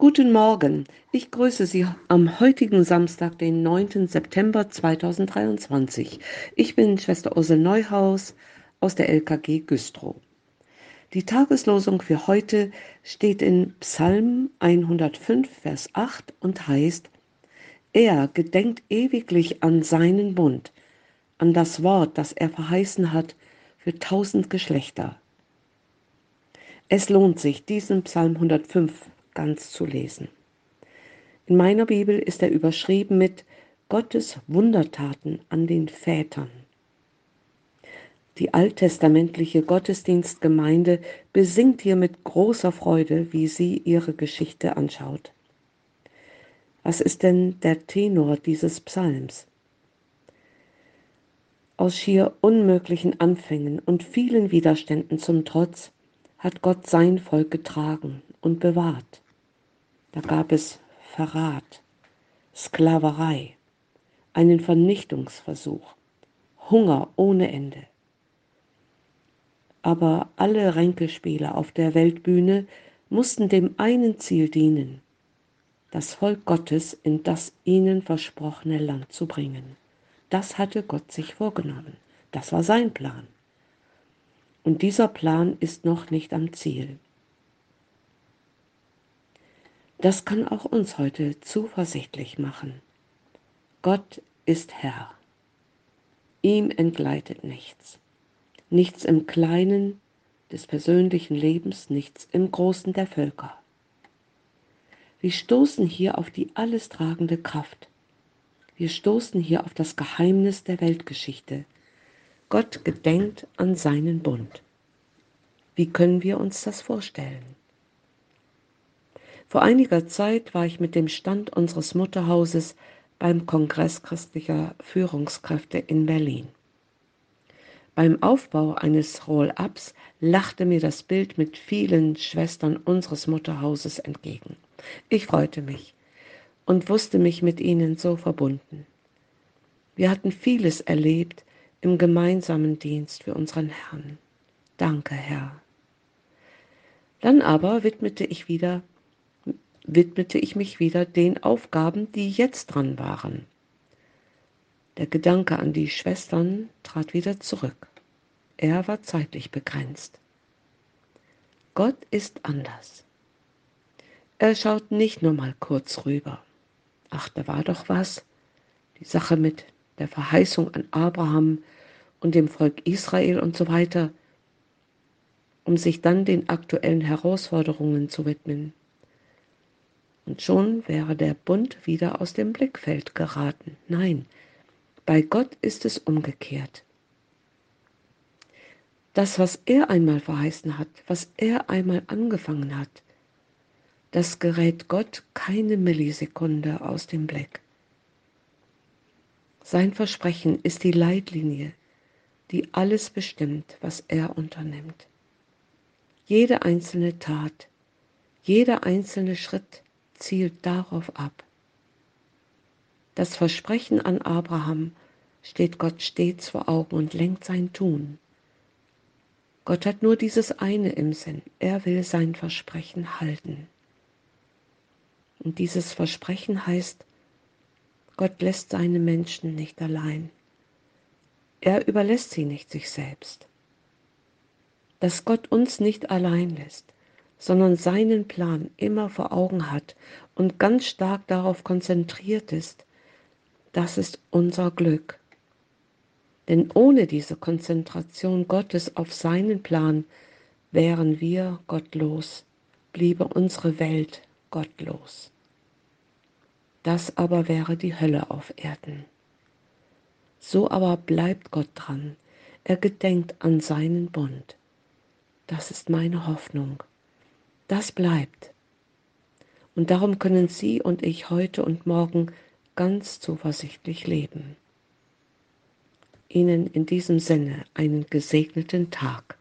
Guten Morgen, ich grüße Sie am heutigen Samstag, den 9. September 2023. Ich bin Schwester Ursel Neuhaus aus der LKG Güstrow. Die Tageslosung für heute steht in Psalm 105, Vers 8 und heißt, Er gedenkt ewiglich an seinen Bund, an das Wort, das er verheißen hat für tausend Geschlechter. Es lohnt sich, diesen Psalm 105 ganz zu lesen. In meiner Bibel ist er überschrieben mit Gottes Wundertaten an den Vätern. Die alttestamentliche Gottesdienstgemeinde besingt hier mit großer Freude, wie sie ihre Geschichte anschaut. Was ist denn der Tenor dieses Psalms? Aus schier unmöglichen Anfängen und vielen Widerständen zum Trotz hat Gott sein Volk getragen und bewahrt. Da gab es Verrat, Sklaverei, einen Vernichtungsversuch, Hunger ohne Ende. Aber alle Ränkespiele auf der Weltbühne mussten dem einen Ziel dienen, das Volk Gottes in das ihnen versprochene Land zu bringen. Das hatte Gott sich vorgenommen. Das war sein Plan. Und dieser Plan ist noch nicht am Ziel. Das kann auch uns heute zuversichtlich machen. Gott ist Herr. Ihm entgleitet nichts. Nichts im Kleinen des persönlichen Lebens, nichts im Großen der Völker. Wir stoßen hier auf die alles tragende Kraft. Wir stoßen hier auf das Geheimnis der Weltgeschichte. Gott gedenkt an seinen Bund. Wie können wir uns das vorstellen? Vor einiger Zeit war ich mit dem Stand unseres Mutterhauses beim Kongress christlicher Führungskräfte in Berlin. Beim Aufbau eines Roll-ups lachte mir das Bild mit vielen Schwestern unseres Mutterhauses entgegen. Ich freute mich und wusste mich mit ihnen so verbunden. Wir hatten vieles erlebt im gemeinsamen Dienst für unseren Herrn. Danke, Herr. Dann aber widmete ich wieder widmete ich mich wieder den Aufgaben, die jetzt dran waren. Der Gedanke an die Schwestern trat wieder zurück. Er war zeitlich begrenzt. Gott ist anders. Er schaut nicht nur mal kurz rüber. Ach, da war doch was. Die Sache mit der Verheißung an Abraham und dem Volk Israel und so weiter, um sich dann den aktuellen Herausforderungen zu widmen. Und schon wäre der Bund wieder aus dem Blickfeld geraten. Nein, bei Gott ist es umgekehrt. Das, was er einmal verheißen hat, was er einmal angefangen hat, das gerät Gott keine Millisekunde aus dem Blick. Sein Versprechen ist die Leitlinie, die alles bestimmt, was er unternimmt. Jede einzelne Tat, jeder einzelne Schritt zielt darauf ab. Das Versprechen an Abraham steht Gott stets vor Augen und lenkt sein Tun. Gott hat nur dieses eine im Sinn. Er will sein Versprechen halten. Und dieses Versprechen heißt, Gott lässt seine Menschen nicht allein. Er überlässt sie nicht sich selbst. Dass Gott uns nicht allein lässt, sondern seinen Plan immer vor Augen hat und ganz stark darauf konzentriert ist, das ist unser Glück. Denn ohne diese Konzentration Gottes auf seinen Plan wären wir gottlos, bliebe unsere Welt gottlos. Das aber wäre die Hölle auf Erden. So aber bleibt Gott dran, er gedenkt an seinen Bund. Das ist meine Hoffnung. Das bleibt. Und darum können Sie und ich heute und morgen ganz zuversichtlich leben. Ihnen in diesem Sinne einen gesegneten Tag.